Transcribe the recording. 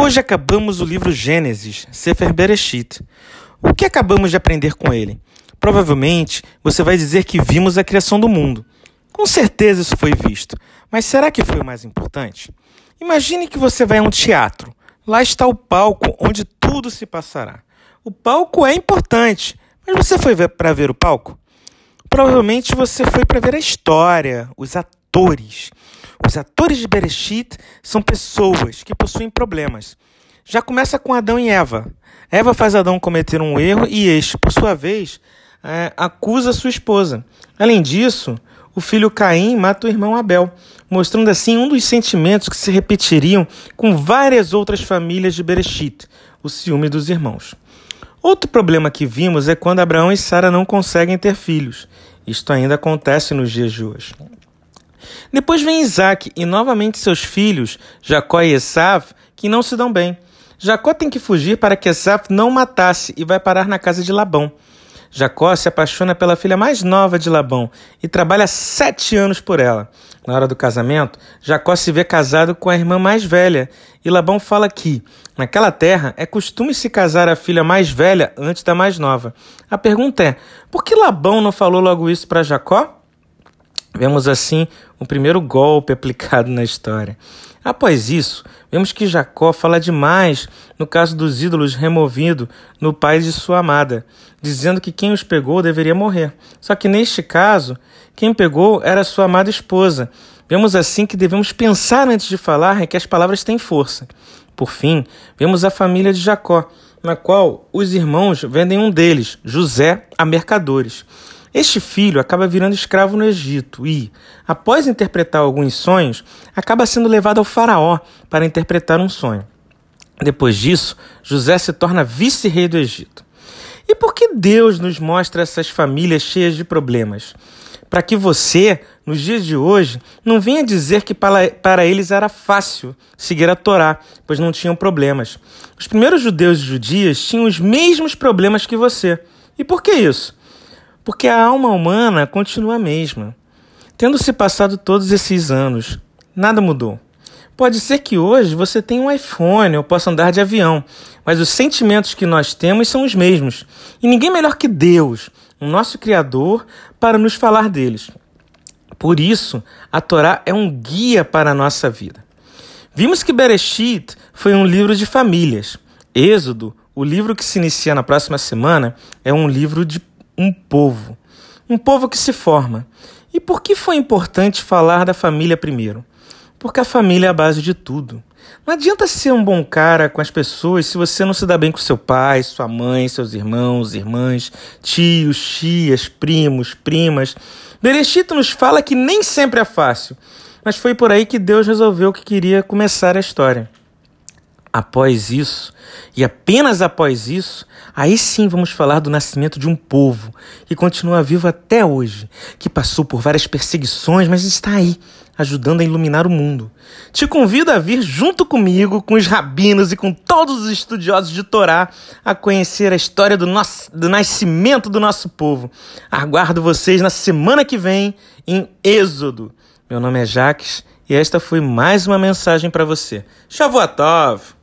Hoje acabamos o livro Gênesis, Sefer Bereshit. O que acabamos de aprender com ele? Provavelmente você vai dizer que vimos a criação do mundo. Com certeza isso foi visto, mas será que foi o mais importante? Imagine que você vai a um teatro. Lá está o palco onde tudo se passará. O palco é importante, mas você foi para ver o palco? Provavelmente você foi para ver a história, os atores. Os atores de Bereshit são pessoas que possuem problemas. Já começa com Adão e Eva. Eva faz Adão cometer um erro e este, por sua vez, é, acusa sua esposa. Além disso, o filho Caim mata o irmão Abel, mostrando assim um dos sentimentos que se repetiriam com várias outras famílias de Bereshit, o ciúme dos irmãos. Outro problema que vimos é quando Abraão e Sara não conseguem ter filhos. Isto ainda acontece nos dias de hoje. Depois vem Isaac e novamente seus filhos, Jacó e Esav, que não se dão bem. Jacó tem que fugir para que Esav não matasse e vai parar na casa de Labão. Jacó se apaixona pela filha mais nova de Labão e trabalha sete anos por ela. Na hora do casamento, Jacó se vê casado com a irmã mais velha e Labão fala que, naquela terra, é costume se casar a filha mais velha antes da mais nova. A pergunta é: por que Labão não falou logo isso para Jacó? Vemos assim o primeiro golpe aplicado na história. Após isso, vemos que Jacó fala demais no caso dos ídolos removido no pai de sua amada, dizendo que quem os pegou deveria morrer. Só que neste caso, quem pegou era sua amada esposa. Vemos assim que devemos pensar antes de falar e que as palavras têm força. Por fim, vemos a família de Jacó, na qual os irmãos vendem um deles, José, a mercadores. Este filho acaba virando escravo no Egito e, após interpretar alguns sonhos, acaba sendo levado ao Faraó para interpretar um sonho. Depois disso, José se torna vice-rei do Egito. E por que Deus nos mostra essas famílias cheias de problemas? Para que você, nos dias de hoje, não venha dizer que para, eles era fácil seguir a Torá, pois não tinham problemas. Os primeiros judeus e judias tinham os mesmos problemas que você. E por que isso? Porque a alma humana continua a mesma. Tendo se passado todos esses anos, nada mudou. Pode ser que hoje você tenha um iPhone ou possa andar de avião, mas os sentimentos que nós temos são os mesmos. E ninguém melhor que Deus, o nosso Criador, para nos falar deles. Por isso, a Torá é um guia para a nossa vida. Vimos que Bereshit foi um livro de famílias. Êxodo, o livro que se inicia na próxima semana, é um livro de um povo. Um povo que se forma. E por que foi importante falar da família primeiro? Porque a família é a base de tudo. Não adianta ser um bom cara com as pessoas se você não se dá bem com seu pai, sua mãe, seus irmãos, irmãs, tios, tias, primos, primas. Berechito nos fala que nem sempre é fácil, mas foi por aí que Deus resolveu que queria começar a história. Após isso, e apenas após isso, aí sim vamos falar do nascimento de um povo que continua vivo até hoje, que passou por várias perseguições, mas está aí, ajudando a iluminar o mundo. Te convido a vir junto comigo, com os rabinos e com todos os estudiosos de Torá, a conhecer a história do, nosso, do nascimento do nosso povo. Aguardo vocês na semana que vem em Êxodo. Meu nome é Jaques e esta foi mais uma mensagem para você. Shavuot Tov!